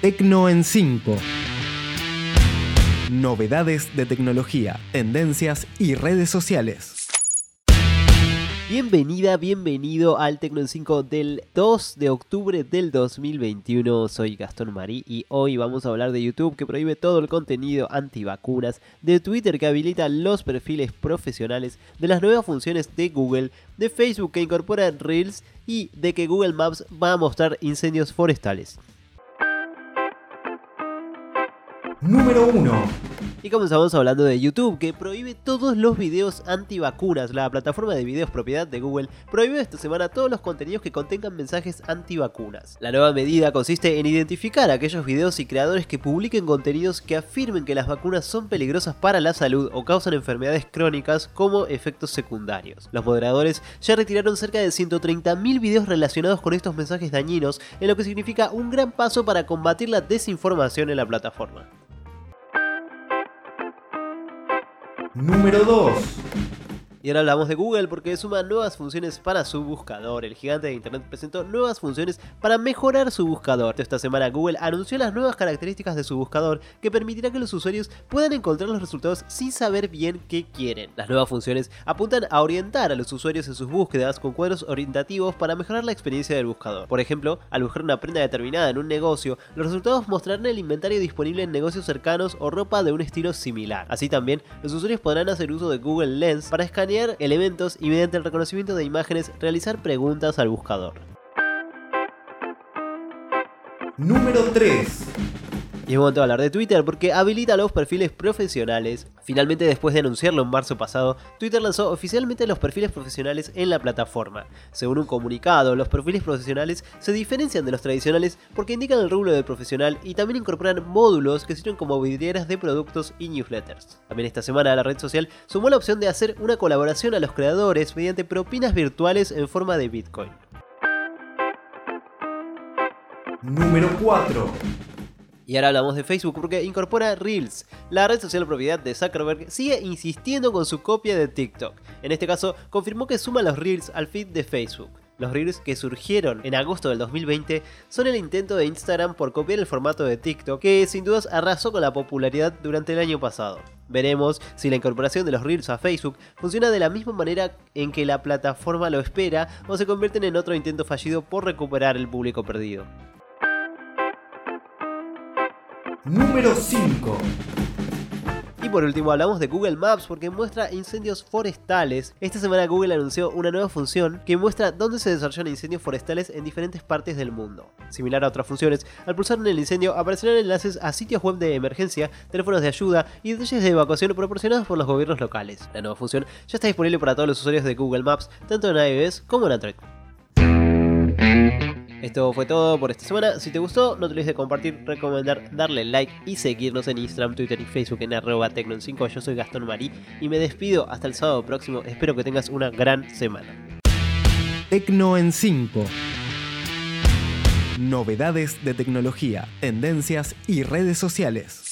Tecno en 5. Novedades de tecnología, tendencias y redes sociales. Bienvenida, bienvenido al Tecno en 5 del 2 de octubre del 2021. Soy Gastón Marí y hoy vamos a hablar de YouTube que prohíbe todo el contenido antivacunas, de Twitter que habilita los perfiles profesionales, de las nuevas funciones de Google, de Facebook que incorpora Reels y de que Google Maps va a mostrar incendios forestales. Número 1. Y comenzamos hablando de YouTube, que prohíbe todos los videos antivacunas. La plataforma de videos propiedad de Google prohíbe esta semana todos los contenidos que contengan mensajes antivacunas. La nueva medida consiste en identificar aquellos videos y creadores que publiquen contenidos que afirmen que las vacunas son peligrosas para la salud o causan enfermedades crónicas como efectos secundarios. Los moderadores ya retiraron cerca de 130.000 videos relacionados con estos mensajes dañinos, en lo que significa un gran paso para combatir la desinformación en la plataforma. Número 2. Y ahora hablamos de Google porque suma nuevas funciones para su buscador. El gigante de Internet presentó nuevas funciones para mejorar su buscador. Esta semana Google anunció las nuevas características de su buscador que permitirá que los usuarios puedan encontrar los resultados sin saber bien qué quieren. Las nuevas funciones apuntan a orientar a los usuarios en sus búsquedas con cuadros orientativos para mejorar la experiencia del buscador. Por ejemplo, al buscar una prenda determinada en un negocio, los resultados mostrarán el inventario disponible en negocios cercanos o ropa de un estilo similar. Así también, los usuarios podrán hacer uso de Google Lens para escanear elementos y mediante el reconocimiento de imágenes realizar preguntas al buscador. Número 3. Y es momento de hablar de Twitter porque habilita los perfiles profesionales. Finalmente, después de anunciarlo en marzo pasado, Twitter lanzó oficialmente los perfiles profesionales en la plataforma. Según un comunicado, los perfiles profesionales se diferencian de los tradicionales porque indican el rubro de profesional y también incorporan módulos que sirven como vidrieras de productos y newsletters. También esta semana la red social sumó la opción de hacer una colaboración a los creadores mediante propinas virtuales en forma de Bitcoin. Número 4. Y ahora hablamos de Facebook porque incorpora Reels. La red social propiedad de Zuckerberg sigue insistiendo con su copia de TikTok. En este caso, confirmó que suma los Reels al feed de Facebook. Los Reels que surgieron en agosto del 2020 son el intento de Instagram por copiar el formato de TikTok, que sin dudas arrasó con la popularidad durante el año pasado. Veremos si la incorporación de los Reels a Facebook funciona de la misma manera en que la plataforma lo espera o se convierten en otro intento fallido por recuperar el público perdido. Número 5. Y por último hablamos de Google Maps porque muestra incendios forestales. Esta semana Google anunció una nueva función que muestra dónde se desarrollan incendios forestales en diferentes partes del mundo. Similar a otras funciones, al pulsar en el incendio aparecerán enlaces a sitios web de emergencia, teléfonos de ayuda y detalles de evacuación proporcionados por los gobiernos locales. La nueva función ya está disponible para todos los usuarios de Google Maps, tanto en iOS como en Android. Esto fue todo por esta semana. Si te gustó, no te olvides de compartir, recomendar, darle like y seguirnos en Instagram, Twitter y Facebook en arroba tecno5. Yo soy Gastón Marí y me despido hasta el sábado próximo. Espero que tengas una gran semana. Tecno en 5. Novedades de tecnología, tendencias y redes sociales.